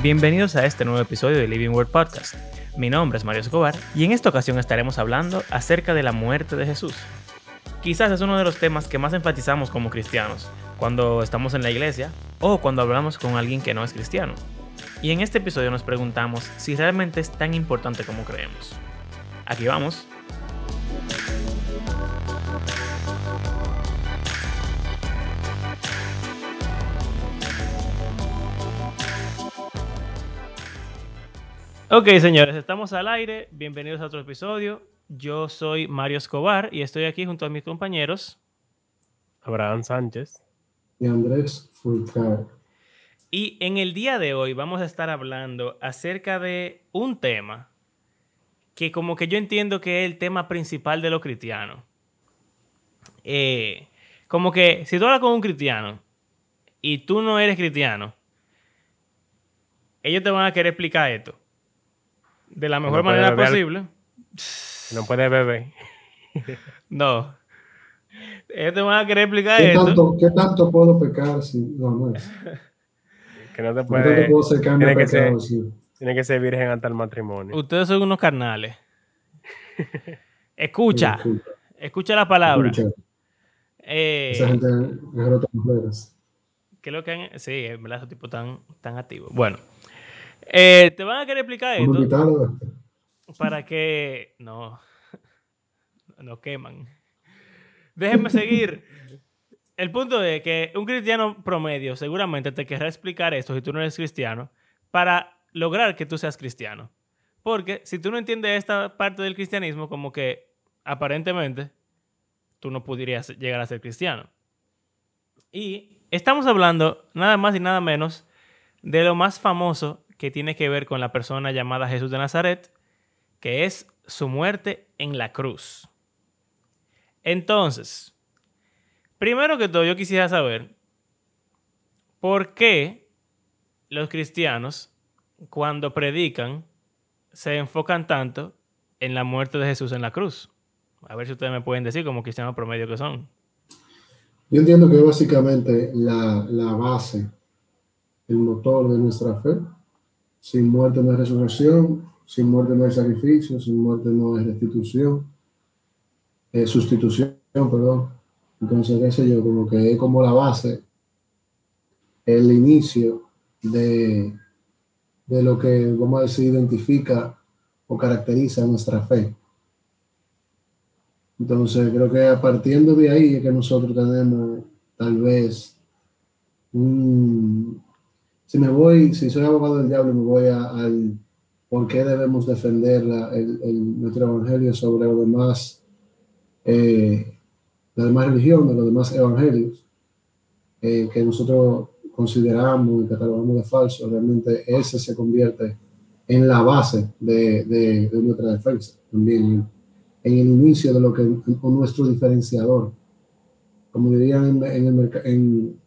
Bienvenidos a este nuevo episodio de Living Word Podcast. Mi nombre es Mario Escobar y en esta ocasión estaremos hablando acerca de la muerte de Jesús. Quizás es uno de los temas que más enfatizamos como cristianos, cuando estamos en la iglesia o cuando hablamos con alguien que no es cristiano. Y en este episodio nos preguntamos si realmente es tan importante como creemos. Aquí vamos. Ok, señores, estamos al aire. Bienvenidos a otro episodio. Yo soy Mario Escobar y estoy aquí junto a mis compañeros. Abraham Sánchez. Y Andrés Fulcar. Y en el día de hoy vamos a estar hablando acerca de un tema que como que yo entiendo que es el tema principal de los cristianos. Eh, como que si tú hablas con un cristiano y tú no eres cristiano, ellos te van a querer explicar esto de la mejor No manera posible. No puede beber. No. Ellos te van a querer explicar ¿Qué esto. tanto, ¿Qué tanto puedo pecar si no, no es? Que no te ¿Qué tanto puede. puedo ser cambio tiene que ser-? Sí. Tiene que ser virgen hasta el matrimonio. Ustedes son unos carnales. Escucha, escucha la palabra. escucha, Eh, Esa gente es otras mujeres. ¿Qué es lo que han- Sí, en verdad, esos tipos tan, tan activos. Bueno, eh, te van a querer explicar esto para que. No. No queman. Déjenme seguir. El punto es que un cristiano promedio seguramente te querrá explicar esto si tú no eres cristiano para lograr que tú seas cristiano. Porque si tú no entiendes esta parte del cristianismo, como que aparentemente tú no podrías llegar a ser cristiano. Y estamos hablando nada más y nada menos de lo más famoso que tiene que ver con la persona llamada Jesús de Nazaret, que es su muerte en la cruz. Entonces, primero que todo, yo quisiera saber por qué los cristianos, cuando predican, se enfocan tanto en la muerte de Jesús en la cruz. A ver si ustedes me pueden decir como cristianos promedio que son. Yo entiendo que básicamente la, la base, el motor de nuestra fe. Sin muerte no hay resurrección, sin muerte no hay sacrificio, sin muerte no hay restitución, eh, sustitución, perdón. Entonces, qué sé yo, como que es como la base, el inicio de, de lo que, vamos a decir, identifica o caracteriza nuestra fe. Entonces, creo que a partiendo de ahí es que nosotros tenemos tal vez un... Si me voy, si soy abogado del diablo, me voy a- al por qué debemos defender la- el, nuestro evangelio sobre los demás, eh, las demás religiones, los demás evangelios, eh, que nosotros consideramos y catalogamos de falso, realmente ese se convierte en la base de, de- de nuestra defensa también en el inicio de lo que nuestro diferenciador. Como dirían en, en el, en- en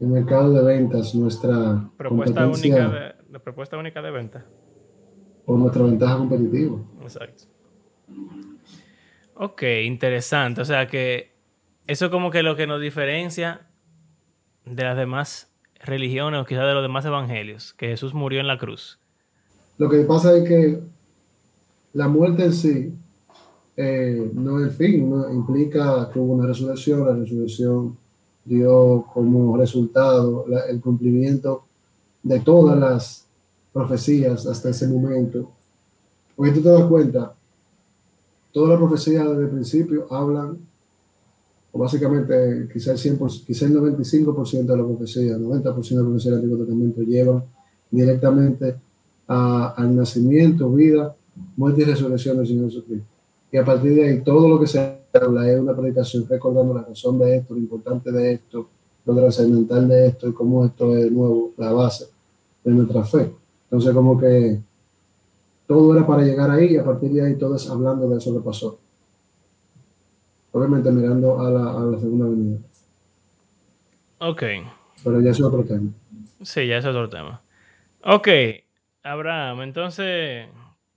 el mercado de ventas, nuestra Propuesta única de, de propuesta única de venta. o nuestra ventaja competitiva. Exacto. Ok, interesante. O sea que eso como que lo que nos diferencia de las demás religiones o quizás de los demás evangelios, que Jesús murió en la cruz. Lo que pasa es que la muerte en sí eh, no es el fin, ¿no? implica que hubo una resurrección, la resurrección dio como resultado la- el cumplimiento de todas las profecías hasta ese momento. Porque tú te das cuenta, todas las profecías desde el principio hablan, o básicamente quizá el, 100%, quizá el 95% de la profecía, 90% de la profecía del Antiguo Testamento llevan directamente a- al nacimiento, vida, muerte y resurrección del Señor Jesucristo. Y a partir de ahí, todo lo que se habla es una predicación recordando la razón de esto, lo importante de esto, lo trascendental de esto y cómo esto es de nuevo la base de nuestra fe. Entonces, como que todo era para llegar ahí y a partir de ahí todo es hablando de eso que pasó. Obviamente mirando a la, a la segunda venida, Ok, pero ya es otro tema. sí, ya es otro tema. Ok, Abraham, entonces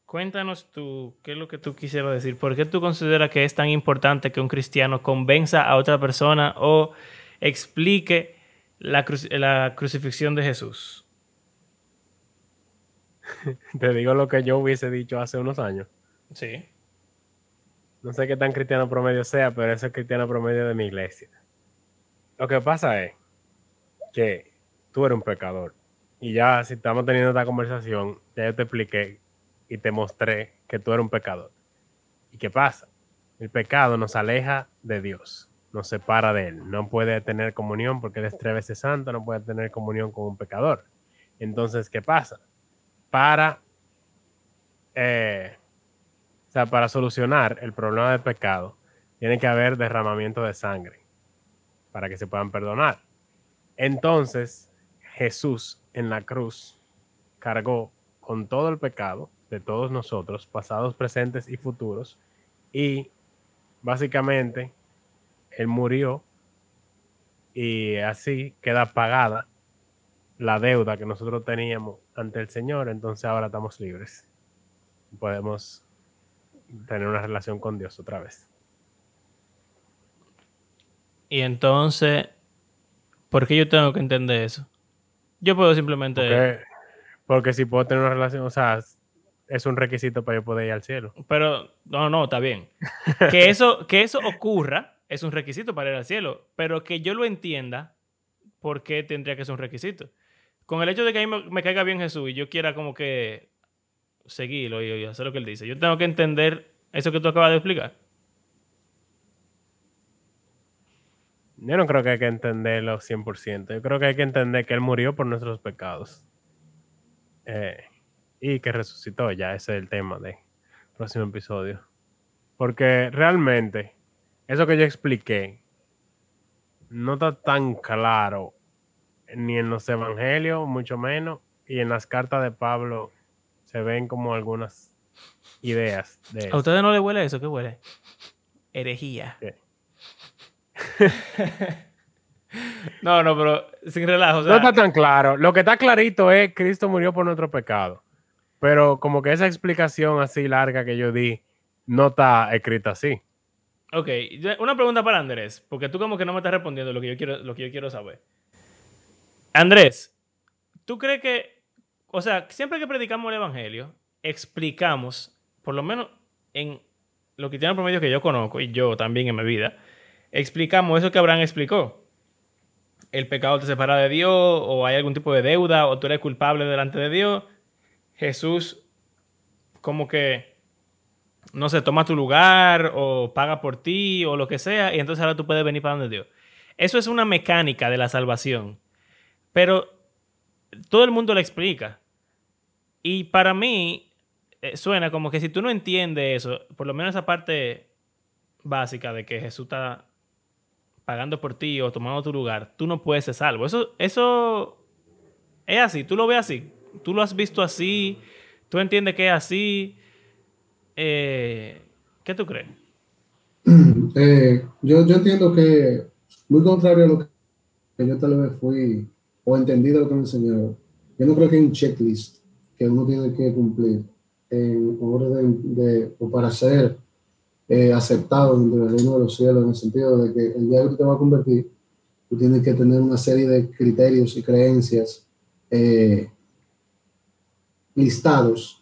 cuéntanos tú, ¿qué es lo que tú quisieras decir? ¿Por qué tú consideras que es tan importante que un cristiano convenza a otra persona o explique la, cruci- la crucifixión de Jesús? Te digo lo que yo hubiese dicho hace unos años. Sí. No sé qué tan cristiano promedio sea, pero ese es cristiano promedio de mi iglesia. Lo que pasa es que tú eres un pecador. Y ya si estamos teniendo esta conversación, ya yo te expliqué y te mostré que tú eres un pecador. ¿Y qué pasa? El pecado nos aleja de Dios, nos separa de Él. No puede tener comunión porque Él es tres veces santo, no puede tener comunión con un pecador. Entonces, ¿qué pasa? Para, eh, o sea, para solucionar el problema del pecado, tiene que haber derramamiento de sangre para que se puedan perdonar. Entonces, Jesús en la cruz cargó con todo el pecado de todos nosotros, pasados, presentes y futuros, y básicamente él murió y así queda pagada la deuda que nosotros teníamos ante el Señor, entonces ahora estamos libres. Podemos tener una relación con Dios otra vez. Y entonces, ¿por qué yo tengo que entender eso? Yo puedo simplemente... Porque, porque si puedo tener una relación, o sea, es un requisito para yo poder ir al cielo. Pero, no, no, está bien. Que eso, que eso ocurra es un requisito para ir al cielo, pero que yo lo entienda, ¿por qué tendría que ser un requisito? Con el hecho de que a mí me, me caiga bien Jesús y yo quiera como que seguirlo y, y hacer lo que él dice, yo tengo que entender eso que tú acabas de explicar. Yo no creo que hay que entenderlo 100%. Yo creo que hay que entender que Él murió por nuestros pecados. Eh, y que resucitó. Ya ese es el tema del próximo episodio. Porque realmente, eso que yo expliqué, no está tan claro ni en los evangelios, mucho menos, y en las cartas de Pablo se ven como algunas ideas de ¿A ustedes no les huele eso? ¿Qué huele? Herejía. No, no, pero sin relajo. o sea, No está tan claro. Lo que está clarito es Cristo murió por nuestro pecado. Pero como que esa explicación así larga que yo di no está escrita así. Ok, una pregunta para Andrés, porque tú como que no me estás respondiendo lo que yo quiero, lo que yo quiero saber. Andrés, ¿tú crees que, o sea, siempre que predicamos el Evangelio, explicamos, por lo menos en lo que tiene promedio que yo conozco, y yo también en mi vida, explicamos eso que Abraham explicó. El pecado te separa de Dios, o hay algún tipo de deuda, o tú eres culpable delante de Dios. Jesús como que no sé, toma tu lugar o paga por ti o lo que sea, y entonces ahora tú puedes venir para donde Dios. Eso es una mecánica de la salvación, pero todo el mundo la explica. Y para mí eh, suena como que si tú no entiendes eso, por lo menos esa parte básica de que Jesús está pagando por ti o tomando tu lugar, tú no puedes ser salvo. Eso, eso es así, tú lo ves así, tú lo has visto así, tú entiendes que es así. Eh, ¿Qué tú crees? Eh, yo, yo entiendo que, muy contrario a lo que yo tal vez fui o entendí de lo que me enseñaron, yo no creo que hay un checklist que uno tiene que cumplir en orden de, o para ser eh, aceptado dentro del reino de los cielos, en el sentido de que el día que tú te vas a convertir, tú tienes que tener una serie de criterios y creencias eh, listados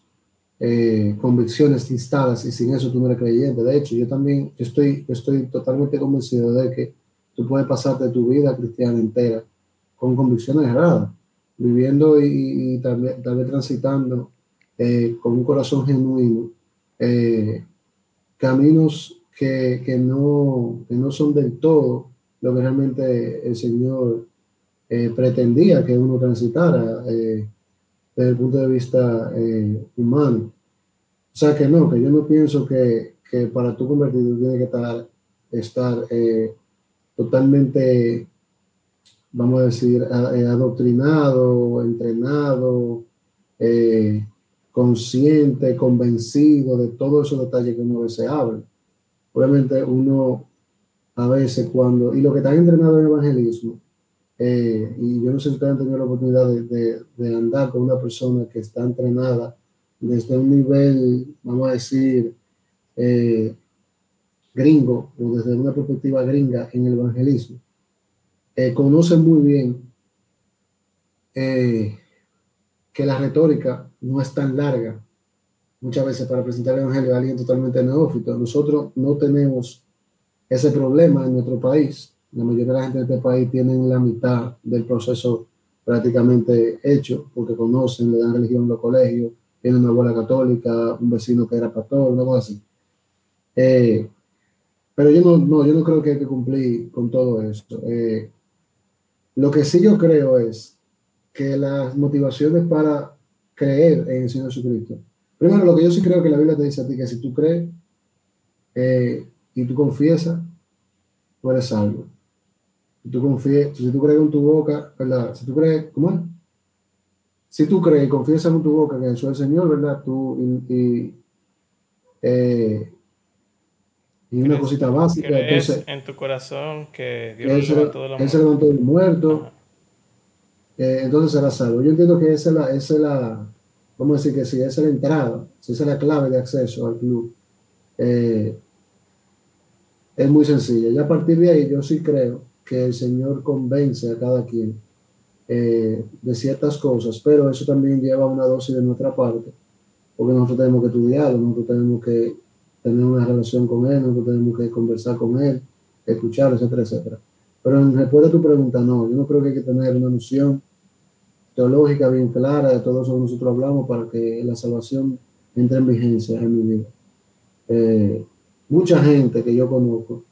eh, convicciones listadas y sin eso tú no eres creyente. De hecho, yo también estoy, estoy totalmente convencido de que tú puedes pasarte tu vida cristiana entera con convicciones erradas, viviendo y, y tal, vez, transitando eh, con un corazón genuino eh, caminos que, que, no, que no son del todo lo que realmente el Señor pretendía que uno transitara desde el punto de vista eh, humano. O sea que no, que yo no pienso que, que para tú convertirte tú tienes que estar, estar eh, totalmente, vamos a decir, eh, adoctrinado, entrenado, eh, consciente, convencido de todos esos detalles que uno a veces habla. Obviamente uno a veces cuando, y lo que están entrenados en evangelismo, eh, y yo no sé si ustedes han tenido la oportunidad de, de- de andar con una persona que está entrenada desde un nivel, vamos a decir, eh, gringo o desde una perspectiva gringa en el evangelismo, eh, conocen muy bien eh, que la retórica no es tan larga muchas veces para presentar el Evangelio a alguien totalmente neófito. Nosotros no tenemos ese problema en nuestro país. La mayoría de la gente de este país tienen la mitad del proceso prácticamente hecho, porque conocen, le dan religión en los colegios, tienen una abuela católica, un vecino que era pastor, una cosa así. Eh, pero yo no, no, yo no creo que hay que cumplir con todo esto. Eh, lo que sí yo creo es que las motivaciones para creer en el Señor Jesucristo, primero lo que yo sí creo que la Biblia te dice a ti, que si tú crees eh, y tú confiesas, tú eres salvo. Si tú, confíes, si tú crees en tu boca, ¿verdad? Si tú crees, ¿cómo es? Si tú crees y confiesas en tu boca que Jesús es el Señor, ¿verdad? Tú, y, y eh, y una cosita básica. Entonces, en tu corazón que Dios él levantó de los muertos. levantó del muerto. Eh, entonces será salvo. Yo entiendo que esa es la, esa es la, vamos a decir que si esa es la entrada, si esa es la clave de acceso al club, eh, es muy sencilla. Y a partir de ahí yo sí creo que el Señor convence a cada quien eh, de ciertas cosas, pero eso también lleva una dosis de nuestra parte, porque nosotros tenemos que estudiarlo, nosotros tenemos que tener una relación con él, nosotros tenemos que conversar con él, escucharlo, etcétera, etcétera. Pero en respuesta a tu pregunta, no, yo no creo que hay que tener una noción teológica bien clara de todo eso que nosotros hablamos para que la salvación entre en vigencia en mi vida. Eh, mucha gente que yo conozco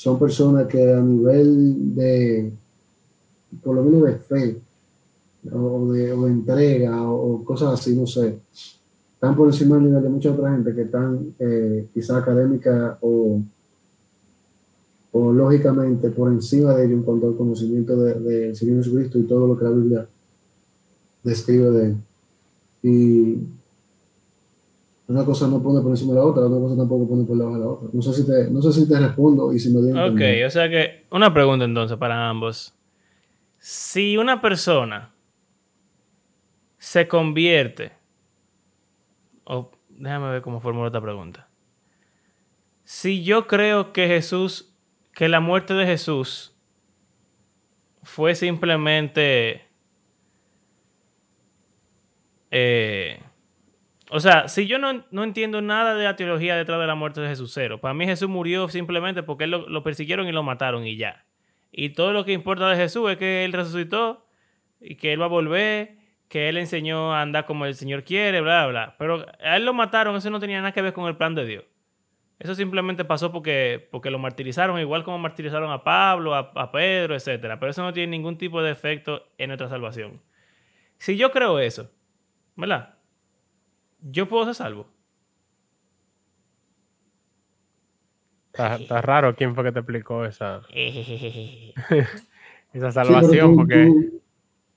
son personas que a nivel de, por lo menos de fe, o de, o entrega, o cosas así, no sé, están por encima del nivel de mucha otra gente que están eh, quizá académica o, o lógicamente por encima de ellos en cuanto al conocimiento del de Señor Jesucristo y todo lo que la Biblia describe de él. Y una cosa no pone por encima de la otra, otra cosa tampoco pone por debajo de la otra. No sé si te, no sé si te respondo y si me Ok, o sea que una pregunta entonces para ambos. Si una persona se convierte déjame ver cómo formulo esta pregunta. Si yo creo que Jesús, que la muerte de Jesús fue simplemente... Eh, o sea, si yo no, entiendo nada de la teología detrás de la muerte de Jesús, cero. Para mí Jesús murió simplemente porque lo, persiguieron y lo mataron y ya. Y todo lo que importa de Jesús es que él resucitó y que él va a volver que él enseñó a andar como el Señor quiere, bla, bla. Pero a él lo mataron, eso no tenía nada que ver con el plan de Dios. Eso simplemente pasó porque, porque lo martirizaron, igual como martirizaron a Pablo, a, Pedro, etc. Pero eso no tiene ningún tipo de efecto en nuestra salvación. Si yo creo eso, ¿verdad? Yo puedo ser salvo. Está, raro quién fue que te explicó esa, esa salvación, porque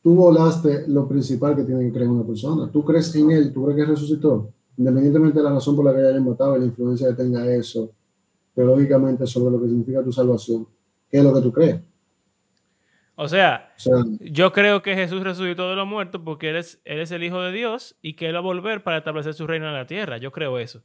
tú volaste lo principal que tiene que creer una persona. Tú crees en él, tú crees que resucitó, independientemente de la razón por la que haya matado, la influencia que tenga eso, teológicamente sobre lo que significa tu salvación. ¿Qué es lo que tú crees? O sea, yo creo que Jesús resucitó de los muertos porque él es, el Hijo de Dios y que Él va a volver para establecer su reino en la tierra. Yo creo eso.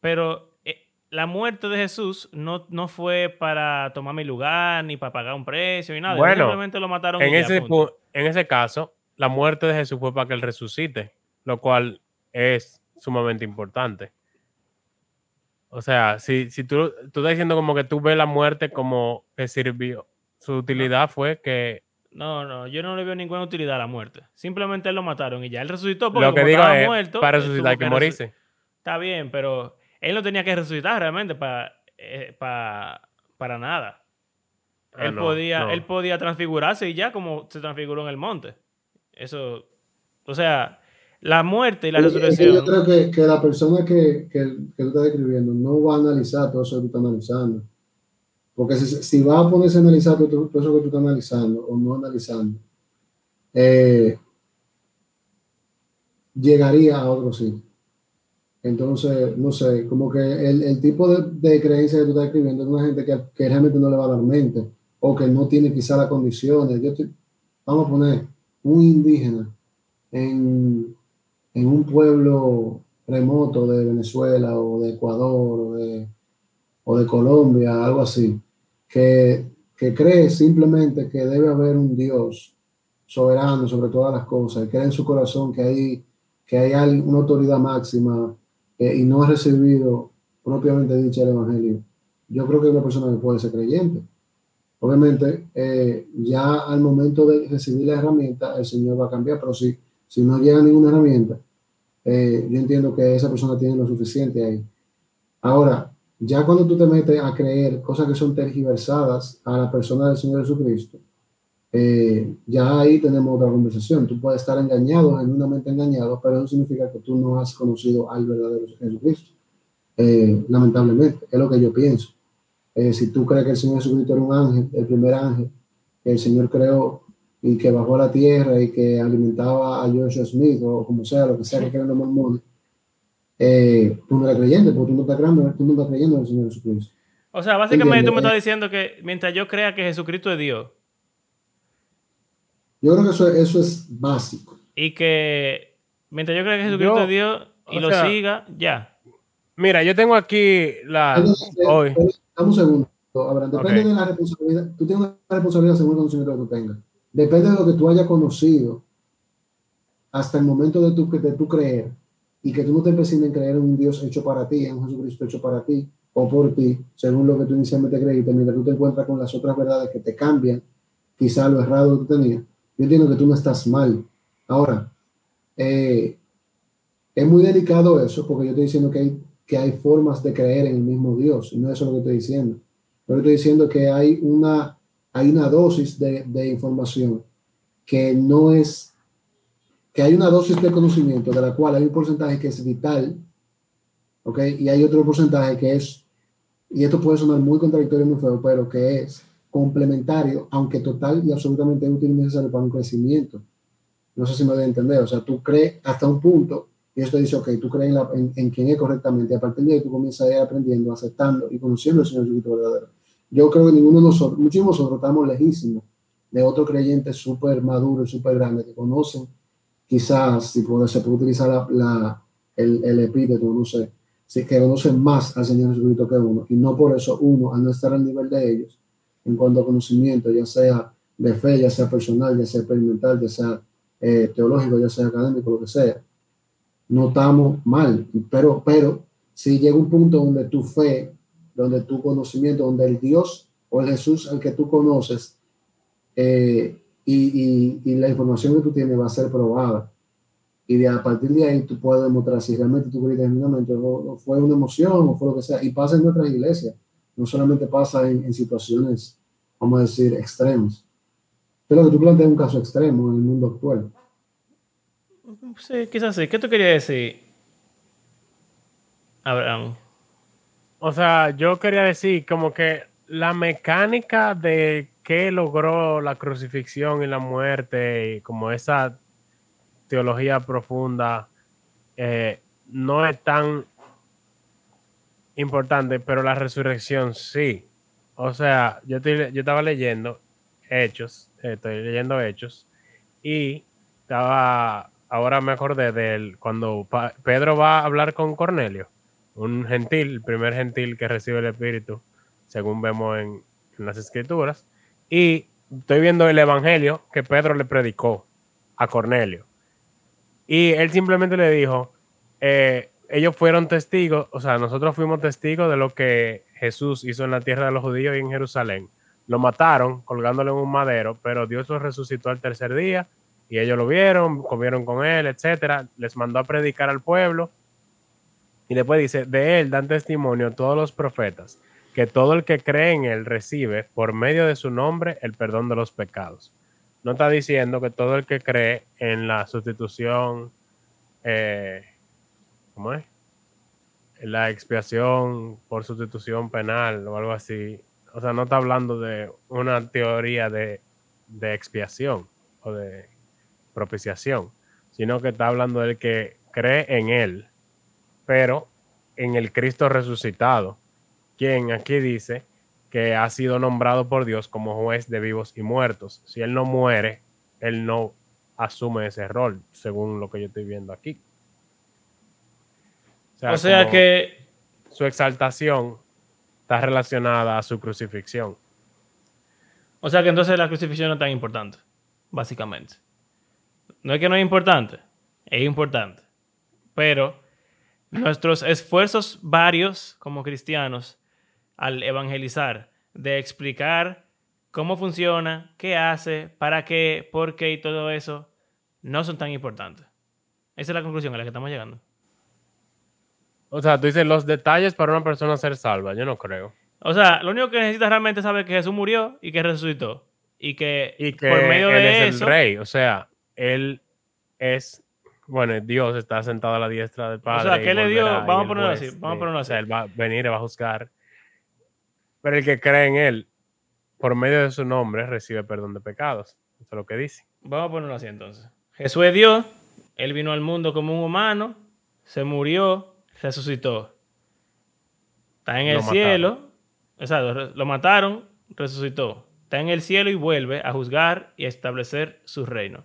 Pero eh, la muerte de Jesús no, no fue para tomar mi lugar, ni para pagar un precio, ni nada. Bueno, Simplemente lo mataron. En ese, en ese caso, la muerte de Jesús fue para que él resucite, lo cual es sumamente importante. O sea, si, si tú, tú estás diciendo como que tú ves la muerte como que sirvió, su utilidad fue que... No, no, yo no le veo ninguna utilidad a la muerte. Simplemente él lo mataron y ya él resucitó porque lo que digo es, muerto, para resucitar hay que morirse. Está bien, pero él no tenía que resucitar realmente para, eh, para, para nada. Ah, él, podía, él podía transfigurarse y ya como se transfiguró en el monte. Eso, o sea, la muerte y la resurrección. Yo creo que, que la persona que, que, que, tú estás describiendo no va a analizar todo eso que tú estás analizando. Porque si, si va a ponerse a analizar todo, eso que tú estás analizando o no analizando, eh, llegaría a otro sitio. Entonces, no sé, como que el, tipo de, de, creencia que tú estás escribiendo es una gente que, realmente no le va a dar mente o que no tiene quizá las condiciones. Yo vamos a poner un indígena en, un pueblo remoto de Venezuela o de Ecuador o de Colombia, algo así, que, cree simplemente que debe haber un Dios soberano sobre todas las cosas, y cree en su corazón que hay que hay una autoridad máxima eh, y no ha recibido propiamente dicho el Evangelio, yo creo que una persona que puede ser creyente. Obviamente, eh, ya al momento de recibir la herramienta, el Señor va a cambiar, pero si, si no llega ninguna herramienta, eh, yo entiendo que esa persona tiene lo suficiente ahí. Ahora, ya cuando tú te metes a creer cosas que son tergiversadas a la persona del Señor Jesucristo, eh, ya ahí tenemos otra conversación. Tú puedes estar engañado, genuinamente engañado, pero eso significa que tú no has conocido al verdadero Jesucristo. Eh, lamentablemente, es lo que yo pienso. Eh, si tú crees que el Señor Jesucristo era un ángel, el primer ángel que el Señor creó y que bajó a la tierra y que alimentaba a Joshua Smith o como sea, lo que sea que crean los mormones, eh, tú no eres creyente, porque tú no estás creyendo, tú no estás creyendo en el Señor Jesucristo. O sea, básicamente tú me estás diciendo que mientras yo crea que Jesucristo es Dios. Yo creo que eso, eso es básico. Y que mientras yo crea que Jesucristo es Dios y lo siga, ya. Mira, yo tengo aquí la. hoy. Dame un segundo. Abraham, depende de la responsabilidad. Tú tienes una responsabilidad según el conocimiento que tú tengas. Depende de lo que tú hayas conocido hasta el momento de tu, de tu creer y que tú no te empecines en creer en un Dios hecho para ti, en un Jesucristo hecho para ti o por ti, según lo que tú inicialmente creíste, mientras tú te encuentras con las otras verdades que te cambian, quizá lo errado que tú tenías, yo entiendo que tú no estás mal. Ahora, eh, es muy delicado eso, porque yo estoy diciendo que hay, que hay formas de creer en el mismo Dios, y no eso es lo que estoy diciendo. Pero estoy diciendo que hay una, hay una dosis de, de información que no es que hay una dosis de conocimiento de la cual hay un porcentaje que es vital, ¿ok? Y hay otro porcentaje que es, y esto puede sonar muy contradictorio y muy feo, pero que es complementario, aunque total y absolutamente útil y necesario para un crecimiento. No sé si me doy a entender, o sea, tú crees hasta un punto, y esto dice, ok, tú crees en, en, quien es correctamente, a partir de ahí tú comienzas a ir aprendiendo, aceptando y conociendo al Señor Jesucristo verdadero. Yo creo que ninguno de nosotros, muchos de nosotros estamos lejísimos de otro creyente súper maduro y súper grande que conocen quizás si puede, se puede utilizar la, el, el, epíteto, no sé, si que conocen más al Señor Jesucristo que uno, y no por eso uno, al no estar al nivel de ellos, en cuanto a conocimiento, ya sea de fe, ya sea personal, ya sea experimental, ya sea eh, teológico, ya sea académico, lo que sea, no estamos mal, pero, pero si llega un punto donde tu fe, donde tu conocimiento, donde el Dios o el Jesús al que tú conoces, eh, y, y, la información que tú tienes va a ser probada. Y de, a partir de ahí tú puedes demostrar si realmente tú crees genuinamente o fue una emoción o fue lo que sea. Y pasa en nuestras iglesias, no solamente pasa en, en situaciones, vamos a decir, extremas. Pero que tú planteas un caso extremo en el mundo actual. Sí, quizás sí. ¿Qué tú querías decir, Abraham? O sea, yo quería decir como que la mecánica de qué logró la crucifixión y la muerte y como esa teología profunda eh, no es tan importante, pero la resurrección sí. O sea, yo, yo estaba leyendo Hechos, estoy leyendo Hechos, y estaba, ahora me acordé de cuando Pedro va a hablar con Cornelio, un gentil, el primer gentil que recibe el Espíritu, según vemos en las escrituras, y estoy viendo el evangelio que Pedro le predicó a Cornelio. Y él simplemente le dijo, eh, ellos fueron testigos, o sea, nosotros fuimos testigos de lo que Jesús hizo en la tierra de los judíos y en Jerusalén. Lo mataron colgándole en un madero, pero Dios lo resucitó al tercer día y ellos lo vieron, comieron con él, etcétera. Les mandó a predicar al pueblo. Y después dice, de él dan testimonio todos los profetas que todo el que cree en él recibe por medio de su nombre el perdón de los pecados. No está diciendo que todo el que cree en la sustitución, eh, ¿cómo es? La expiación por sustitución penal o algo así. O sea, no está hablando de una teoría de, de expiación o de propiciación, sino que está hablando del que cree en él, pero en el Cristo resucitado quien aquí dice que ha sido nombrado por Dios como juez de vivos y muertos. Si él no muere, él no asume ese rol, según lo que yo estoy viendo aquí. O sea, que su exaltación está relacionada a su crucifixión. O sea que entonces la crucifixión no es tan importante, básicamente. No es que no es importante, es importante. Pero nuestros esfuerzos varios como cristianos al evangelizar, de explicar cómo funciona, qué hace, para qué, por qué y todo eso, no son tan importantes. Esa es la conclusión a la que estamos llegando. O sea, tú dices los detalles para una persona ser salva. Yo no creo. O sea, lo único que necesitas realmente es saber que Jesús murió y que resucitó. Y que, Y que por medio él de es eso. el rey. O sea, él es. Bueno, Dios está sentado a la diestra del Padre. sea, y ¿qué le dio? Vamos a ponerlo así, vamos a ponerlo o sea, así. él va a venir y va a juzgar. Pero el que cree en él, por medio de su nombre, recibe perdón de pecados. Eso es lo que dice. Vamos a ponerlo así entonces. Jesús es Dios, Él vino al mundo como un humano, se murió, resucitó. Está en el Lo mataron. cielo, exacto, re- lo mataron, resucitó. Está en el cielo y vuelve a juzgar y a establecer su reino.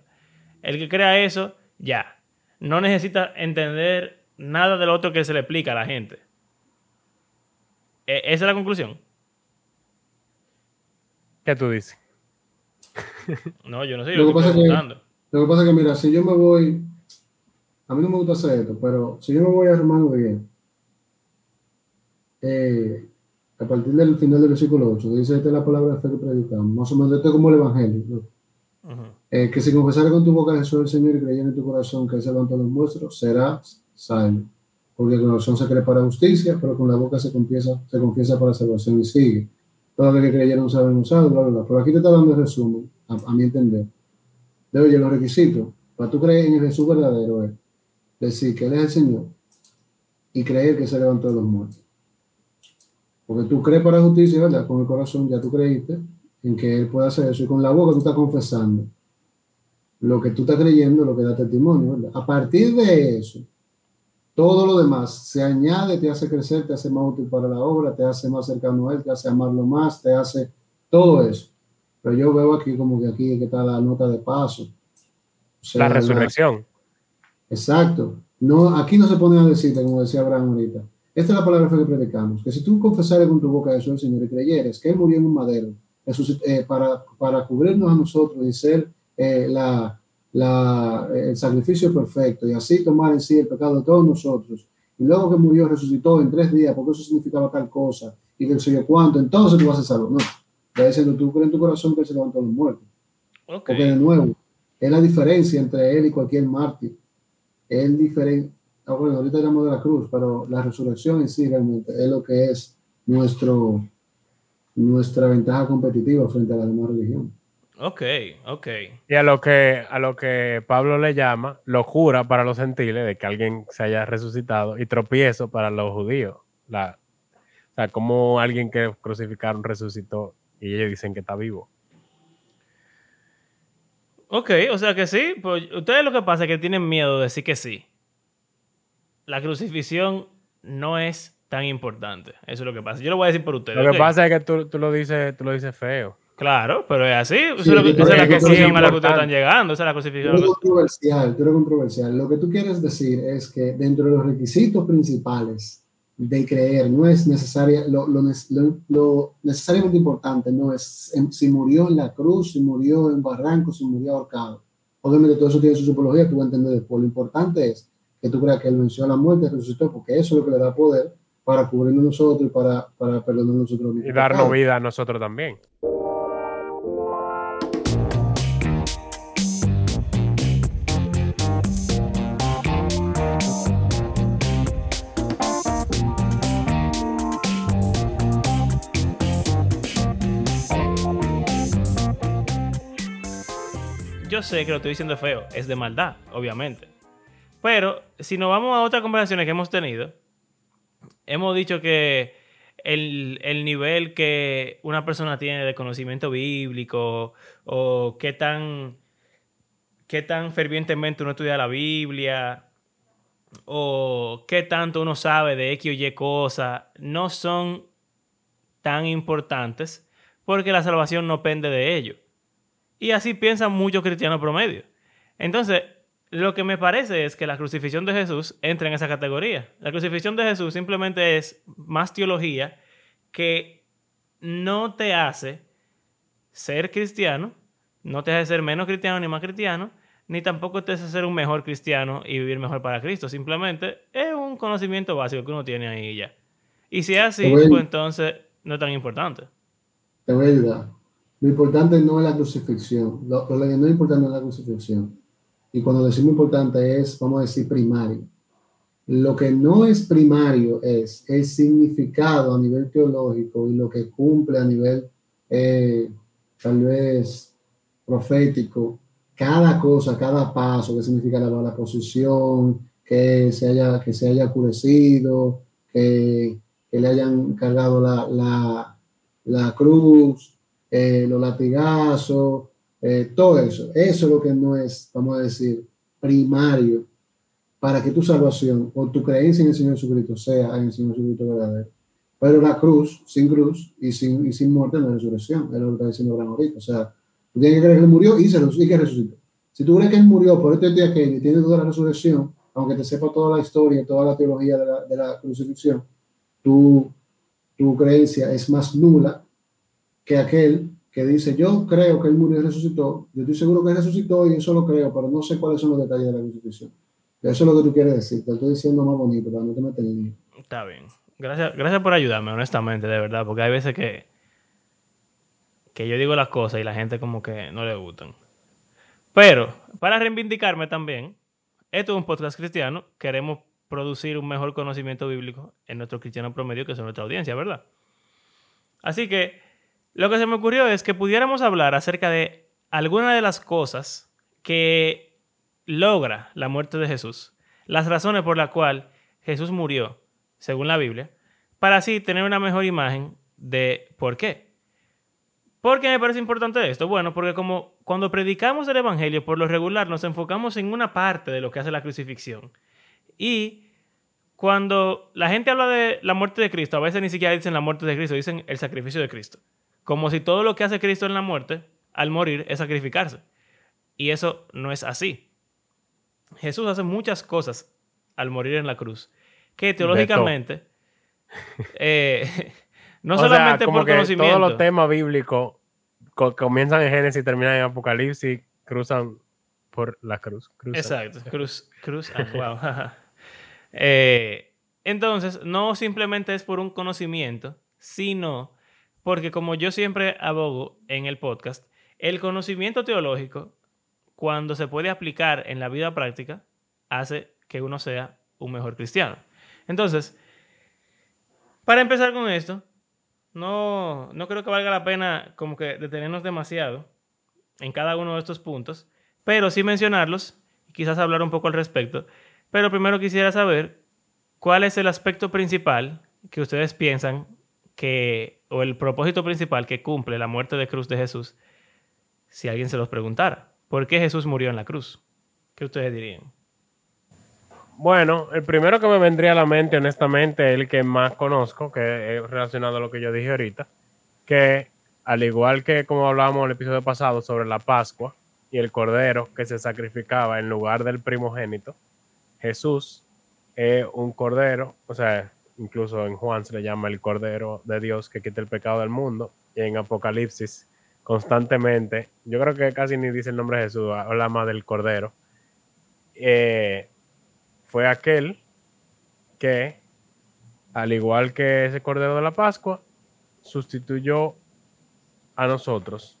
El que crea eso, ya. No necesita entender nada de lo otro que se le explica a la gente. E- esa es la conclusión. ¿Qué tú dices? No, yo no sé, Lo que pasa es que-. Lo que pasa es que, mira, si yo me voy, a mí no me gusta hacer esto, pero si yo me voy a Romano 10, eh, a partir del final del versículo 8, dice, esta es la palabra de fe que predicamos, más o menos esto es como el Evangelio, ¿no? Ujú. Eh, que si confesara con tu boca a Jesús el Señor y creyera en tu corazón que Él se levantó de los muertos, serás salvo. Porque con el corazón se cree para justicia, pero con la boca se confiesa, se confiesa para salvación y sigue. Todo lo que creyeron saben usado, bla, bla, bla. Pero aquí te está dando el resumen, a, a mi entender. De oye, los requisitos para tú creer en el Jesús verdadero es decir que Él es el Señor y creer que se levantó de los muertos. Porque tú crees para justicia, ¿verdad? Con el corazón ya tú creíste en que Él puede hacer eso y con la boca tú estás confesando lo que tú estás creyendo, lo que da testimonio, ¿verdad? A partir de eso, todo lo demás se añade, te hace crecer, te hace más útil para la obra, te hace más cercano a Él, te hace amarlo más, te hace todo eso. Pero yo veo aquí como que aquí que está la nota de paso. O sea, La resurrección. Exacto. No, aquí no se pone a decirte, como decía Abraham ahorita. Esta es la palabra que predicamos. Que si tú confesares con tu boca eso al Señor y creyeres que Él murió en un madero eh, para, para cubrirnos a nosotros y ser eh, la, la- el sacrificio perfecto y así tomar en sí el pecado de todos nosotros. Y luego que murió, resucitó en tres días, porque eso significaba tal cosa y que sé yo cuánto, entonces tú vas a salvo. No, está diciendo tú crees en tu corazón que Él se levantó los muertos. Ok. Porque de nuevo, es la diferencia entre él y cualquier mártir. Es diferente. Ah, bueno, ahorita hablamos de la cruz, pero la resurrección en sí realmente es lo que es nuestro, nuestra ventaja competitiva frente a la demás religión. Ok, ok. Y a lo que a lo que Pablo le llama locura para los gentiles de que alguien se haya resucitado y tropiezo para los judíos. La, o sea, como alguien que crucificaron resucitó y ellos dicen que está vivo. Ok, o sea que sí. Pues ustedes lo que pasa es que tienen miedo de decir que sí. La crucifixión no es tan importante. Eso es lo que pasa. Yo lo voy a decir por ustedes. Lo que pasa es que tú, tú lo dices, tú lo dices feo. Claro, pero es así. Eso Sí, es lo que- yo esa es la conclusión a la que ustedes están llegando. Esa es la Tú crucifixión. eres controversial, tú eres controversial. Lo que tú quieres decir es que dentro de los requisitos principales de creer no es necesaria, lo, lo lo- lo necesariamente importante no es en- si murió en la cruz, si murió en barranco, si murió ahorcado. Obviamente todo eso tiene su psicología, tú vas a entender después. Lo importante es que tú creas que él venció a la muerte, resucitó, porque eso es lo que le da poder para cubrirnos nosotros y para, para perdonarnos nosotros. Y nuestros darnos vida a nosotros también. Sé que lo estoy diciendo feo. Es de maldad, obviamente. Pero si nos vamos a otras conversaciones que hemos tenido, hemos dicho que el, el nivel que una persona tiene de conocimiento bíblico o qué tan, qué tan fervientemente uno estudia la Biblia o qué tanto uno sabe de X o Y cosa, no son tan importantes porque la salvación no pende de ello. Y así piensan muchos cristianos promedio. Entonces, lo que me parece es que la crucifixión de Jesús entra en esa categoría. La crucifixión de Jesús simplemente es más teología que no te hace ser cristiano, no te hace ser menos cristiano ni más cristiano, ni tampoco te hace ser un mejor cristiano y vivir mejor para Cristo. Simplemente es un conocimiento básico que uno tiene ahí y ya. Y si es así, pues entonces no es tan importante. Te voy a ayudar. Lo importante no es la crucifixión. Lo, que no es importante es la crucifixión. Y cuando decimos importante es, vamos a decir, primario. Lo que no es primario es el significado a nivel teológico y lo que cumple a nivel eh, tal vez profético. Cada cosa, cada paso, que significa la, la posición, que se haya, que se haya oscurecido, que, que le hayan cargado la, la, la cruz, eh, los latigazos, eh, todo eso. Eso es lo que no es, vamos a decir, primario para que tu salvación o tu creencia en el Señor Jesucristo sea en el Señor Jesucristo verdadero. Pero la cruz, sin cruz y sin, y sin muerte, no es resurrección. Es lo que está diciendo Abraham ahorita. O sea, tú tienes que creer que él murió y, se, y que resucitó. Si tú crees que él murió por esto y aquello y tiene toda la resurrección, aunque te sepa toda la historia, toda la teología de la, de la crucifixión, tu, tu creencia es más nula que aquel que dice, yo creo que él murió y resucitó, yo estoy seguro que resucitó y eso lo creo, pero no sé cuáles son los detalles de la crucifixión. Eso es lo que tú quieres decir, te estoy diciendo más bonito para no te metas en. Está bien. Gracias, gracias por ayudarme, honestamente, de verdad, porque hay veces que, que yo digo las cosas y la gente como que no le gustan. Pero, para reivindicarme también, esto es un podcast cristiano, queremos producir un mejor conocimiento bíblico en nuestro cristiano promedio, que es nuestra audiencia, ¿verdad? Así que, lo que se me ocurrió es que pudiéramos hablar acerca de algunas de las cosas que logra la muerte de Jesús, las razones por las cuales Jesús murió, según la Biblia, para así tener una mejor imagen de por qué. ¿Por qué me parece importante esto? Bueno, porque como cuando predicamos el Evangelio, por lo regular nos enfocamos en una parte de lo que hace la crucifixión. Y cuando la gente habla de la muerte de Cristo, a veces ni siquiera dicen la muerte de Cristo, dicen el sacrificio de Cristo. Como si todo lo que hace Cristo en la muerte, al morir, es sacrificarse. Y eso no es así. Jesús hace muchas cosas al morir en la cruz, que teológicamente, eh, no O sea, solamente como por que conocimiento, Todos los temas bíblicos co- comienzan en Génesis terminan en Apocalipsis, cruzan por la cruz. cruzan. Exacto, cruz, cruz, ah, wow. Eh, entonces, no simplemente es por un conocimiento, sino porque como yo siempre abogo en el podcast, el conocimiento teológico, cuando se puede aplicar en la vida práctica, hace que uno sea un mejor cristiano. Entonces, para empezar con esto, no, no creo que valga la pena como que detenernos demasiado en cada uno de estos puntos, pero sí mencionarlos y quizás hablar un poco al respecto. Pero primero quisiera saber cuál es el aspecto principal que ustedes piensan que, o el propósito principal que cumple la muerte de cruz de Jesús, si alguien se los preguntara. ¿Por qué Jesús murió en la cruz? ¿Qué ustedes dirían? Bueno, el primero que me vendría a la mente, honestamente, es el que más conozco, que es relacionado a lo que yo dije ahorita, que al igual que como hablábamos en el episodio pasado sobre la Pascua y el cordero que se sacrificaba en lugar del primogénito, Jesús es un cordero, o sea, incluso en Juan se le llama el cordero de Dios que quita el pecado del mundo, y en Apocalipsis constantemente, yo creo que casi ni dice el nombre de Jesús, habla más del cordero. Eh, fue aquel que, al igual que ese Cordero de la Pascua, sustituyó a nosotros,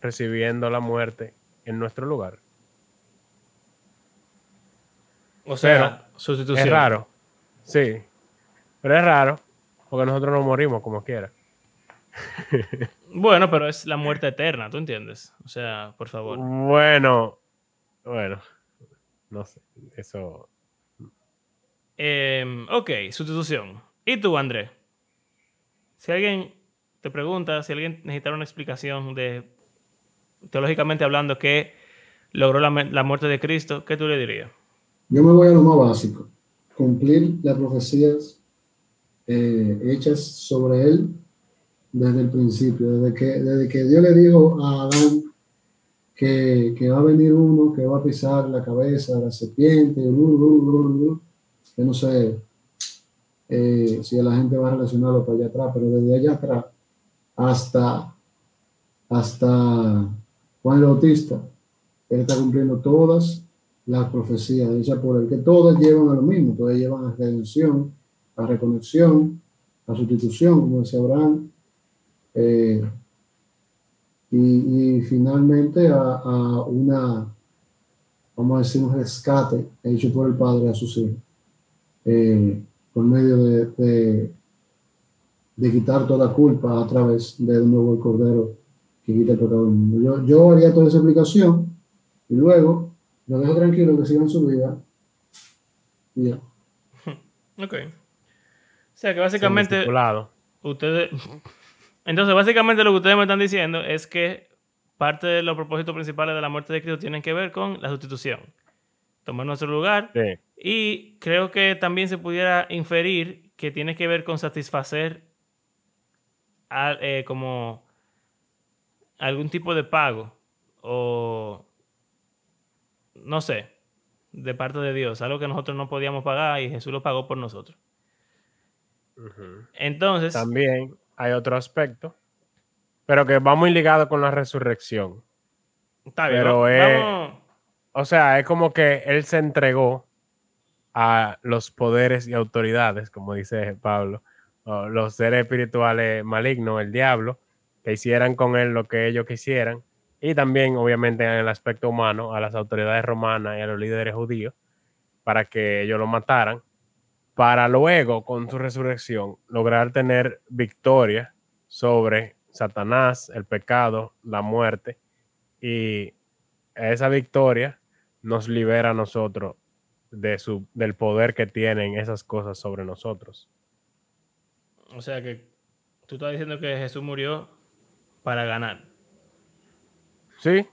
recibiendo la muerte en nuestro lugar. O sea, sustitución. Es raro, sí, pero es raro, porque nosotros no morimos como quiera. Bueno, pero es la muerte eterna, ¿tú entiendes? O sea, por favor. Bueno, bueno, no sé, eso... Eh, ok, sustitución. ¿Y tú, André? Si alguien te pregunta, si alguien necesitara una explicación de, teológicamente hablando, qué logró la, la muerte de Cristo, ¿qué tú le dirías? Yo me voy a lo más básico. Cumplir las profecías eh, hechas sobre él desde el principio, desde que, desde que Dios le dijo a Adán que, que va a venir uno que va a pisar la cabeza de la serpiente, que no sé eh, si la gente va a relacionarlo para allá atrás, pero desde allá atrás hasta, hasta Juan el Bautista, Él está cumpliendo todas las profecías hechas por Él, que todas llevan a lo mismo, todas llevan a redención, a reconexión, a sustitución, como decía Abraham, eh, y, finalmente a, una, vamos a decir, un rescate hecho por el Padre a sus hijos, eh, por medio de, de, quitar toda culpa a través de un nuevo Cordero que quita el pecado del mundo. Yo, yo haría toda esa explicación y luego lo dejo tranquilo que sigan su vida. Y ya. Ok. O sea que básicamente ustedes entonces, básicamente lo que ustedes me están diciendo es que parte de los propósitos principales de la muerte de Cristo tienen que ver con la sustitución. Tomar nuestro lugar. Y creo que también se pudiera inferir que tiene que ver con satisfacer eh, como algún tipo de pago o no sé, de parte de Dios, algo que nosotros no podíamos pagar y Jesús lo pagó por nosotros. Entonces... También hay otro aspecto, pero que va muy ligado con la resurrección. Está bien, pero es, o sea, es como que él se entregó a los poderes y autoridades, como dice Pablo, los seres espirituales malignos, el diablo, que hicieran con él lo que ellos quisieran, y también, obviamente, en el aspecto humano, a las autoridades romanas y a los líderes judíos, para que ellos lo mataran para luego, con su resurrección, lograr tener victoria sobre Satanás, el pecado, la muerte, y esa victoria nos libera a nosotros de su, del poder que tienen esas cosas sobre nosotros. O sea que tú estás diciendo que Jesús murió para ganar. Sí,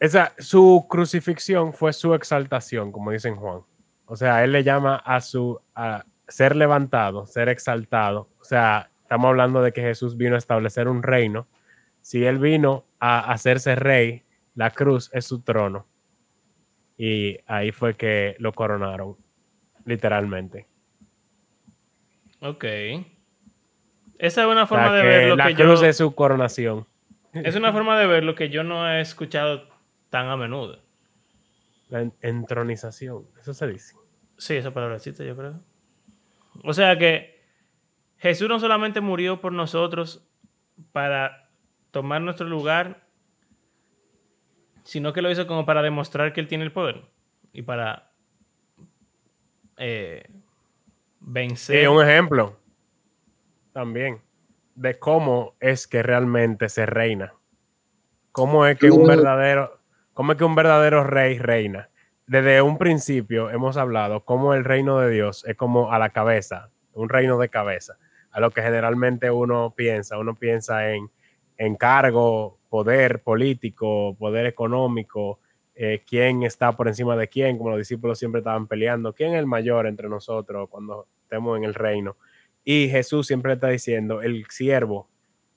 esa, su crucifixión fue su exaltación, como dicen Juan. O sea, él le llama a su a ser levantado, ser exaltado. O sea, estamos hablando de que Jesús vino a establecer un reino. Si él vino a hacerse rey, la cruz es su trono. Y ahí fue que lo coronaron, literalmente. Ok. Esa es una forma de ver lo la cruz es su coronación. Es una forma de ver lo que yo no he escuchado tan a menudo. La entronización, eso se dice. Sí, esa palabrecita yo creo. O sea que Jesús no solamente murió por nosotros para tomar nuestro lugar, sino que lo hizo como para demostrar que Él tiene el poder y para eh, vencer. Y un ejemplo también de cómo es que realmente se reina. Cómo es que un verdadero, cómo es que un verdadero rey reina desde un principio hemos hablado cómo el reino de Dios es como a la cabeza, un reino de cabeza, a lo que generalmente uno piensa. Uno piensa en, en cargo, poder político, poder económico, eh, quién está por encima de quién, como los discípulos siempre estaban peleando, quién es el mayor entre nosotros cuando estemos en el reino. Y Jesús siempre está diciendo, el siervo,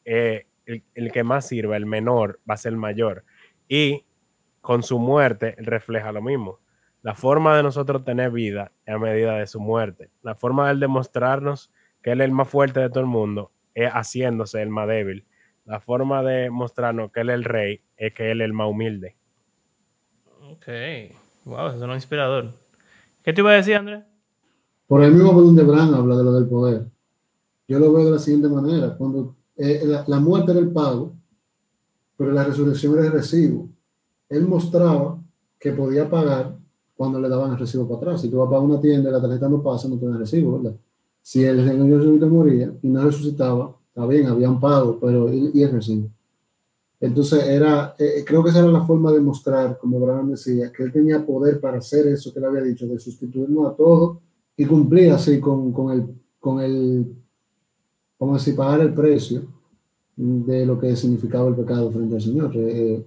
eh, el, el que más sirva, el menor, va a ser el mayor. Y con su muerte refleja lo mismo. La forma de nosotros tener vida es a medida de su muerte. La forma de él demostrarnos que él es el más fuerte de todo el mundo es haciéndose el más débil. La forma de mostrarnos que él es el rey es que él es el más humilde. Ok. Wow, eso es un inspirador. ¿Qué te iba a decir, Andrés? Por el mismo donde Bran habla de lo del poder. Yo lo veo de la siguiente manera. Cuando eh, la, la, muerte era el pago, pero la resurrección era el recibo él mostraba que podía pagar cuando le daban el recibo para atrás. Si tú vas a pagar una tienda y la tarjeta no pasa, no tienes recibo, ¿verdad? Si el Señor moría y no resucitaba, está bien, había un pago, pero y el recibo. Entonces era, eh, creo que esa era la forma de mostrar, como Abraham decía, que él tenía poder para hacer eso que él había dicho, de sustituirnos a todos y cumplir así con, con el, con el, como si pagar el precio de lo que significaba el pecado frente al Señor. Eh,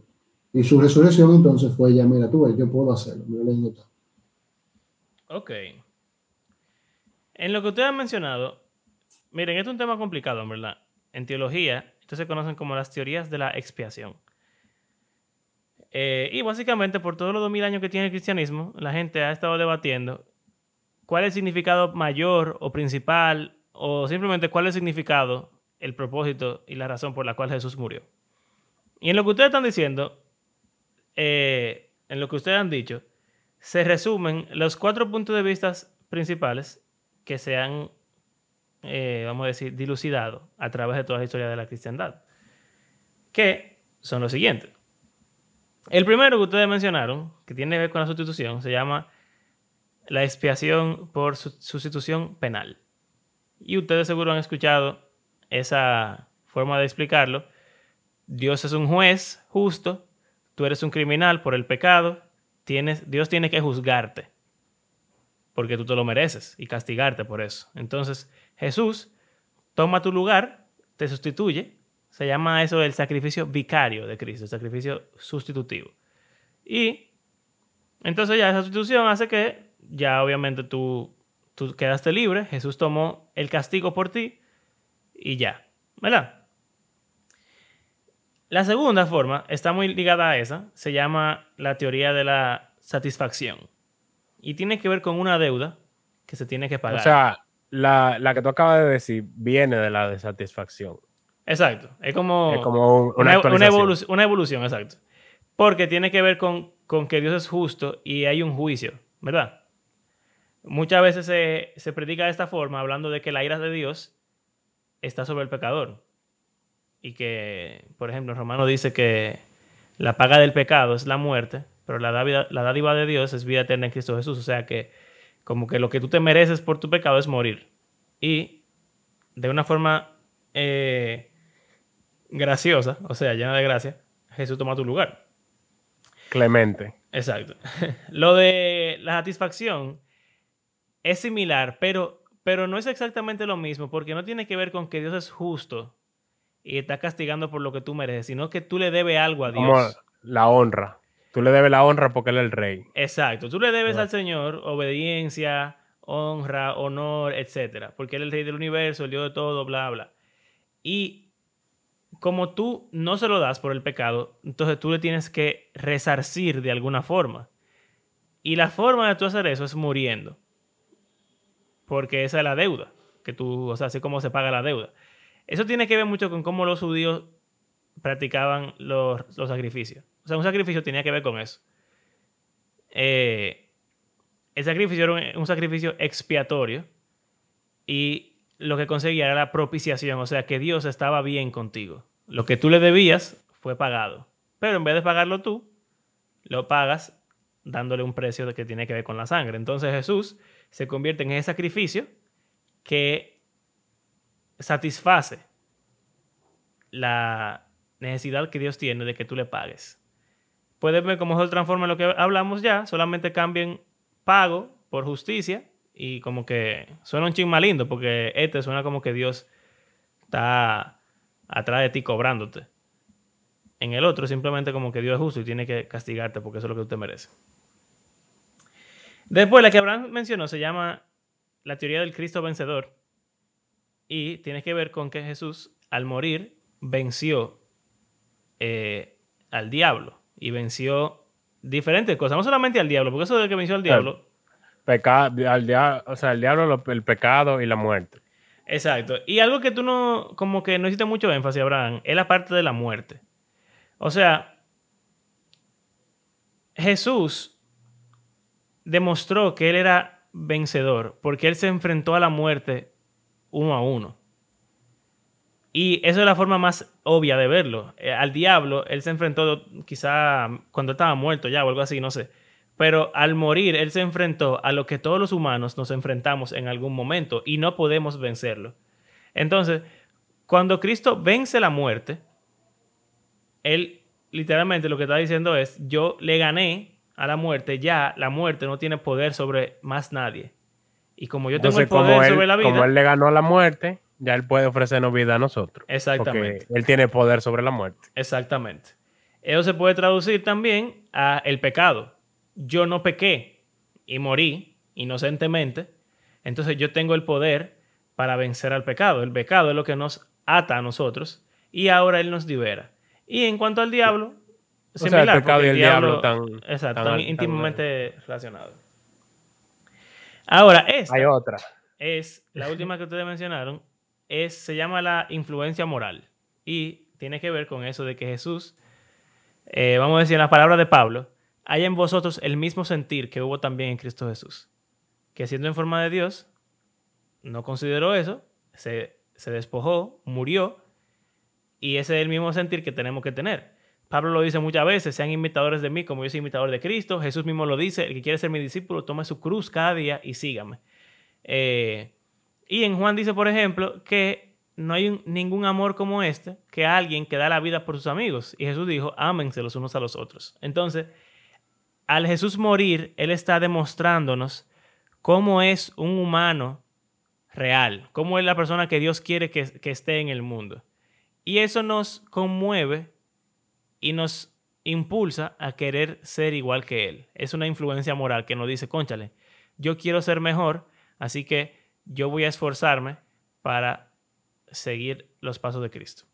y su resurrección entonces fue ya, mira tú, yo puedo hacerlo, Ok. En lo que ustedes han mencionado, miren, esto es un tema complicado, en verdad. En teología, esto se conocen como las teorías de la expiación. Eh, y básicamente, por todos los 2000 años que tiene el cristianismo, la gente ha estado debatiendo cuál es el significado mayor o principal, o simplemente cuál es el significado, el propósito y la razón por la cual Jesús murió. Y en lo que ustedes están diciendo, eh, en lo que ustedes han dicho, se resumen los cuatro puntos de vista principales que se han, eh, vamos a decir, dilucidado a través de toda la historia de la cristiandad, que son los siguientes. El primero que ustedes mencionaron, que tiene que ver con la sustitución, se llama la expiación por sustitución penal. Y ustedes seguro han escuchado esa forma de explicarlo. Dios es un juez justo, tú eres un criminal por el pecado, tienes, Dios tiene que juzgarte porque tú te lo mereces y castigarte por eso. Entonces Jesús toma tu lugar, te sustituye, se llama eso el sacrificio vicario de Cristo, el sacrificio sustitutivo. Y entonces ya esa sustitución hace que ya obviamente tú, tú quedaste libre, Jesús tomó el castigo por ti y ya, ¿verdad? La segunda forma está muy ligada a esa, se llama la teoría de la satisfacción y tiene que ver con una deuda que se tiene que pagar. O sea, la, que tú acabas de decir viene de la desatisfacción. Exacto, es como, como una, una, evolución, exacto. Porque tiene que ver con, con, que Dios es justo y hay un juicio, ¿verdad? Muchas veces se, se predica de esta forma, hablando de que la ira de Dios está sobre el pecador. Y que, por ejemplo, Romano dice que la paga del pecado es la muerte, pero la dádiva, la dádiva de Dios es vida eterna en Cristo Jesús. O sea que como que lo que tú te mereces por tu pecado es morir. Y de una forma eh, graciosa, o sea, llena de gracia, Jesús toma tu lugar. Clemente. Exacto. Lo de la satisfacción es similar, pero, pero no es exactamente lo mismo, porque no tiene que ver con que Dios es justo y está castigando por lo que tú mereces, sino que tú le debes algo a Dios. Como la honra. Tú le debes la honra porque Él es el rey. Exacto. Tú le debes al Señor obediencia, honra, honor, etcétera, porque Él es el rey del universo, el Dios de todo, bla, bla. Y como tú no se lo das por el pecado, entonces tú le tienes que resarcir de alguna forma. Y la forma de tú hacer eso es muriendo. Porque esa es la deuda. Que tú, o sea, así como se paga la deuda. Eso tiene que ver mucho con cómo los judíos practicaban los, sacrificios. O sea, un sacrificio tenía que ver con eso. Eh, el sacrificio era un, sacrificio expiatorio y lo que conseguía era la propiciación, o sea, que Dios estaba bien contigo. Lo que tú le debías fue pagado. Pero en vez de pagarlo tú, lo pagas dándole un precio que tiene que ver con la sangre. Entonces Jesús se convierte en ese sacrificio que satisface la necesidad que Dios tiene de que tú le pagues. Puedes ver cómo se transforma lo que hablamos ya, solamente cambien pago por justicia y como que suena un chisme lindo porque este suena como que Dios está atrás de ti cobrándote. En el otro simplemente como que Dios es justo y tiene que castigarte porque eso es lo que usted merece. Después, la que Abraham mencionó se llama la teoría del Cristo vencedor y tiene que ver con que Jesús al morir venció eh, al diablo y venció diferentes cosas, no solamente al diablo, porque eso de que venció al diablo. Pecado, al diablo, o sea, el diablo, el pecado y la muerte. Exacto. Y algo que tú no, como que no hiciste mucho énfasis, Abraham, es la parte de la muerte. O sea, Jesús demostró que él era vencedor porque él se enfrentó a la muerte uno a uno. Y eso es la forma más obvia de verlo. Eh, al diablo, él se enfrentó quizá cuando estaba muerto ya o algo así, no sé. Pero al morir, él se enfrentó a lo que todos los humanos nos enfrentamos en algún momento y no podemos vencerlo. Entonces, cuando Cristo vence la muerte, él literalmente lo que está diciendo es, yo le gané a la muerte, ya la muerte no tiene poder sobre más nadie. Y como yo tengo el poder sobre la vida... Como él le ganó a la muerte, ya él puede ofrecernos vida a nosotros. Exactamente. él tiene poder sobre la muerte. Exactamente. Eso se puede traducir también a el pecado. Yo no pequé y morí inocentemente, entonces yo tengo el poder para vencer al pecado. El pecado es lo que nos ata a nosotros y ahora él nos libera. Y en cuanto al diablo, o el pecado y el diablo, están, íntimamente relacionados. Ahora, esta Hay otra. es la última que ustedes mencionaron, se llama la influencia moral y tiene que ver con eso de que Jesús, eh, vamos a decir en las palabras de Pablo, haya en vosotros el mismo sentir que hubo también en Cristo Jesús, que siendo en forma de Dios, no consideró eso, se, se despojó, murió, y ese es el mismo sentir que tenemos que tener. Pablo lo dice muchas veces, sean imitadores de mí como yo soy imitador de Cristo. Jesús mismo lo dice, el que quiere ser mi discípulo, tome su cruz cada día y sígame. Eh, y en Juan dice, por ejemplo, que no hay ningún amor como este, que alguien que da la vida por sus amigos. Y Jesús dijo, ámense los unos a los otros. Entonces, al Jesús morir, Él está demostrándonos cómo es un humano real, cómo es la persona que Dios quiere que, que esté en el mundo. Y eso nos conmueve y nos impulsa a querer ser igual que Él. Es una influencia moral que nos dice, conchale, yo quiero ser mejor, así que yo voy a esforzarme para seguir los pasos de Cristo.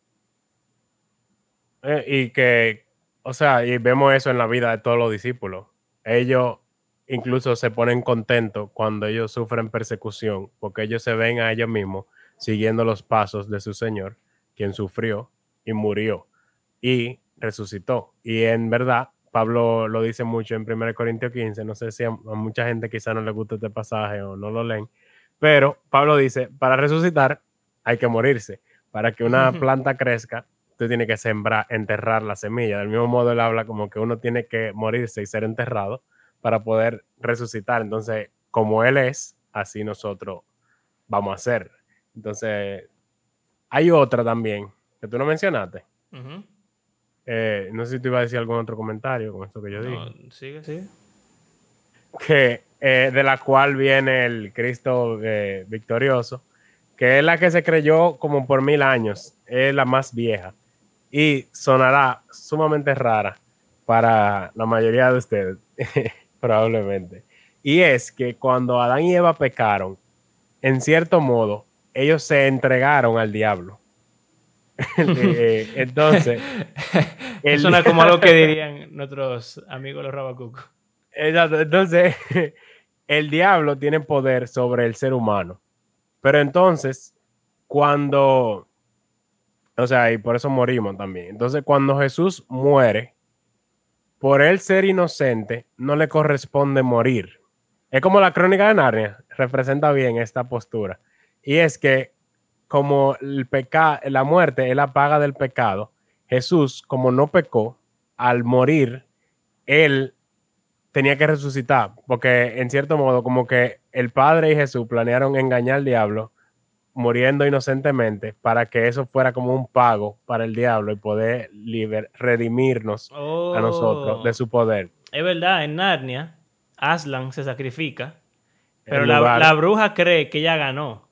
Eh, y que, o sea, y vemos eso en la vida de todos los discípulos. Ellos incluso se ponen contentos cuando ellos sufren persecución, porque ellos se ven a ellos mismos siguiendo los pasos de su Señor, quien sufrió y murió y resucitó. Y en verdad, Pablo lo dice mucho en 1 Corintios 15, no sé si a, a mucha gente quizá no le gusta este pasaje o no lo leen, pero Pablo dice, para resucitar hay que morirse. Para que una planta crezca, tú tienes que sembrar, enterrar la semilla. Del mismo modo, él habla como que uno tiene que morirse y ser enterrado para poder resucitar. Entonces, como él es, así nosotros vamos a ser. Entonces, hay otra también que tú no mencionaste. Eh, no sé si tú ibas a decir algún otro comentario con esto que yo No, dije. sigue, sigue. que eh, de la cual viene el Cristo eh, victorioso, que es la que se creyó como por mil años, es la más vieja y sonará sumamente rara para la mayoría de ustedes, probablemente. Y es que cuando Adán y Eva pecaron, en cierto modo, ellos se entregaron al diablo. Entonces, el- Suena como algo que dirían nuestros amigos los rabacucos. Exacto. Entonces, el diablo tiene poder sobre el ser humano. Pero entonces, cuando, o sea, y por eso morimos también. Entonces, cuando Jesús muere, por él ser inocente, no le corresponde morir. Es como la crónica de Narnia, representa bien esta postura. Y es que como el pecado, la muerte es la paga del pecado, Jesús, como no pecó, al morir, él tenía que resucitar, porque en cierto modo, como que el Padre y Jesús planearon engañar al diablo muriendo inocentemente para que eso fuera como un pago para el diablo y poder liber- redimirnos a nosotros de su poder. Es verdad, en Narnia, Aslan se sacrifica, pero la, bruja cree que ella ganó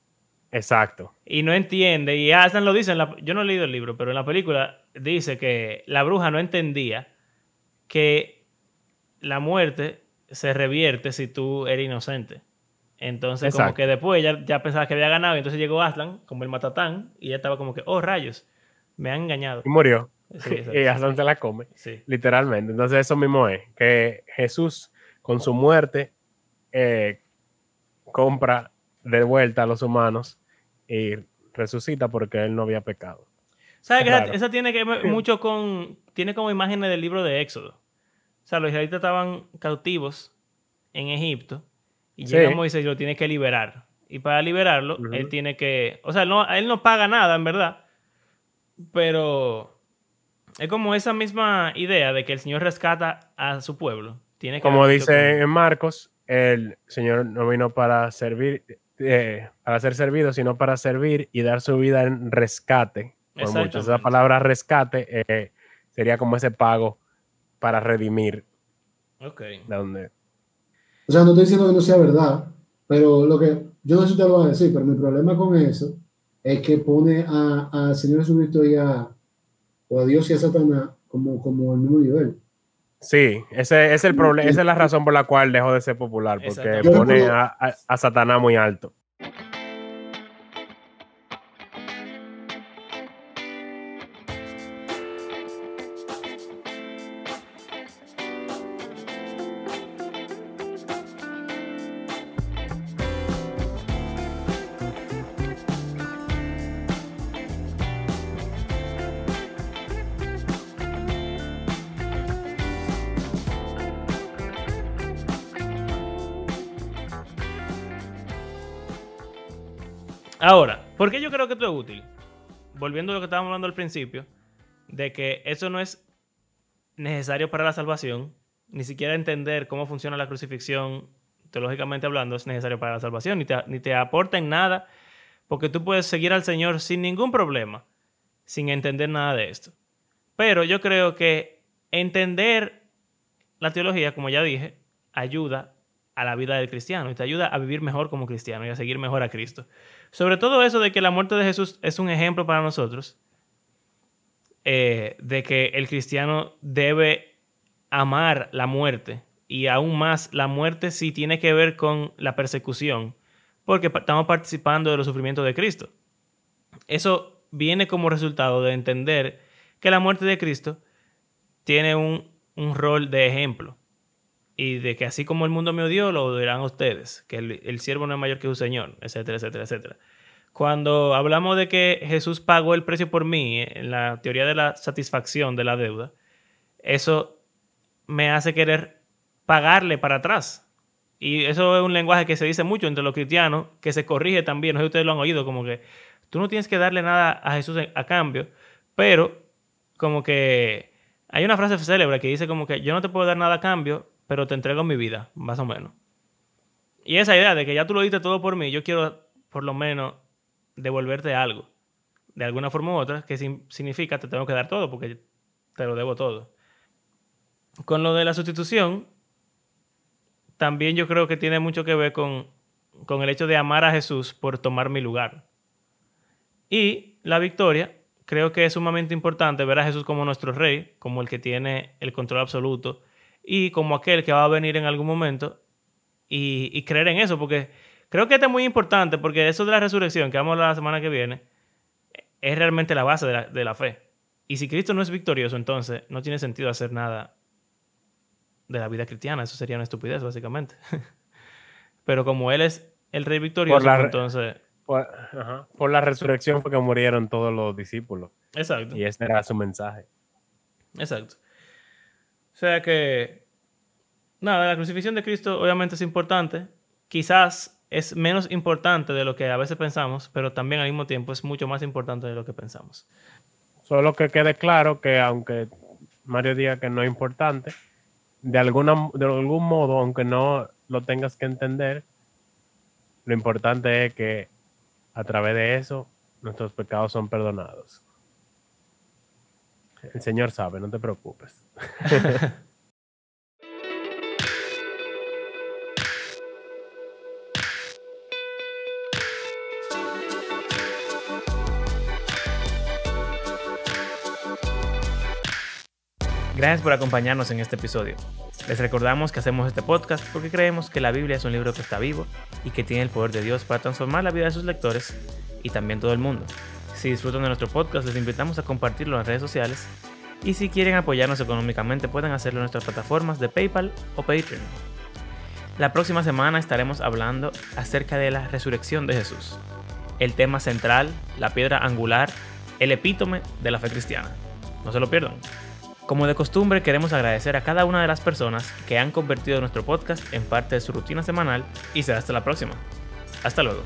Exacto. y no entiende. Y Aslan lo dice, en la- yo no he leído el libro, pero en la película dice que la bruja no entendía que la muerte se revierte si tú eres inocente. Entonces, como que después ya, ya pensaba que había ganado, y entonces llegó Aslan, como el matatán, y ella estaba como que, oh rayos, me han engañado. Y murió. Sí, exacto. y Aslan se la come. Sí. Literalmente. Entonces eso mismo es, que Jesús con su muerte eh, compra de vuelta a los humanos y resucita porque él no había pecado. ¿Sabes que esa, Claro. esa tiene que ver mucho con. Tiene como imágenes del libro de Éxodo. O sea, los israelitas estaban cautivos en Egipto y Sí. llega Moisés y lo tiene que liberar. Y para liberarlo, él tiene que. O sea, no, él no paga nada, en verdad. Pero es como esa misma idea de que el Señor rescata a su pueblo. Tiene que Como dice con- en Marcos, el Señor no vino para servir, eh, para ser servido, sino para servir y dar su vida en rescate. Por muchos. Esa palabra rescate eh, sería como ese pago para redimir. Ok. De donde, O sea, no estoy diciendo que no sea verdad, pero lo que yo no sé si te lo voy a decir, pero mi problema con eso es que pone a- al Señor Jesucristo y a, o a Dios y a Satanás como, como el mismo nivel. Sí, ese, ese es el problema, esa es la razón por la cual dejó de ser popular, porque pone a, a- a Satanás muy alto. Ahora, ¿por qué yo creo que esto es útil? Volviendo a lo que estábamos hablando al principio, de que eso no es necesario para la salvación, ni siquiera entender cómo funciona la crucifixión, teológicamente hablando, es necesario para la salvación, ni te, aporta en nada, porque tú puedes seguir al Señor sin ningún problema, sin entender nada de esto. Pero yo creo que entender la teología, como ya dije, ayuda a la vida del cristiano y te ayuda a vivir mejor como cristiano y a seguir mejor a Cristo. Sobre todo eso de que la muerte de Jesús es un ejemplo para nosotros, eh, de que el cristiano debe amar la muerte y aún más la muerte sí tiene que ver con la persecución, porque estamos participando de los sufrimientos de Cristo. Eso viene como resultado de entender que la muerte de Cristo tiene un, un rol de ejemplo y de que así como el mundo me odió, lo odiarán ustedes, que el, siervo no es mayor que su Señor, etcétera, etcétera, etcétera. Cuando hablamos de que Jesús pagó el precio por mí, en la teoría de la satisfacción de la deuda, eso me hace querer pagarle para atrás. Y eso es un lenguaje que se dice mucho entre los cristianos, que se corrige también, no sé si ustedes lo han oído, como que tú no tienes que darle nada a Jesús a cambio, pero como que hay una frase célebre que dice como que yo no te puedo dar nada a cambio, pero te entrego mi vida, más o menos. Y esa idea de que ya tú lo diste todo por mí, yo quiero por lo menos devolverte algo, de alguna forma u otra, que significa te tengo que dar todo porque te lo debo todo. Con lo de la sustitución, también yo creo que tiene mucho que ver con, con el hecho de amar a Jesús por tomar mi lugar. Y la victoria, creo que es sumamente importante ver a Jesús como nuestro rey, como el que tiene el control absoluto y como aquel que va a venir en algún momento y, y creer en eso, porque Creo que esto es muy importante porque eso de la resurrección, que vamos a hablar la semana que viene, es realmente la base de la, de la fe. Y si Cristo no es victorioso, entonces no tiene sentido hacer nada de la vida cristiana. Eso sería una estupidez, básicamente. Pero como Él es el rey victorioso, Por la- entonces... Por, ajá, por la resurrección fue que murieron todos los discípulos. Exacto. Y ese era su mensaje. Exacto. O sea que, nada, la crucifixión de Cristo obviamente es importante. Quizás es menos importante de lo que a veces pensamos, pero también al mismo tiempo es mucho más importante de lo que pensamos. Solo que quede claro que aunque Mario diga que no es importante, de, alguna, de algún modo, aunque no lo tengas que entender, lo importante es que a través de eso nuestros pecados son perdonados. El Señor sabe, no te preocupes. Gracias por acompañarnos en este episodio. Les recordamos que hacemos este podcast porque creemos que la Biblia es un libro que está vivo y que tiene el poder de Dios para transformar la vida de sus lectores y también todo el mundo. Si disfrutan de nuestro podcast, les invitamos a compartirlo en redes sociales y si quieren apoyarnos económicamente pueden hacerlo en nuestras plataformas de PayPal o Patreon. La próxima semana estaremos hablando acerca de la resurrección de Jesús, el tema central, la piedra angular, el epítome de la fe cristiana. No se lo pierdan. Como de costumbre, queremos agradecer a cada una de las personas que han convertido nuestro podcast en parte de su rutina semanal y será hasta la próxima. Hasta luego.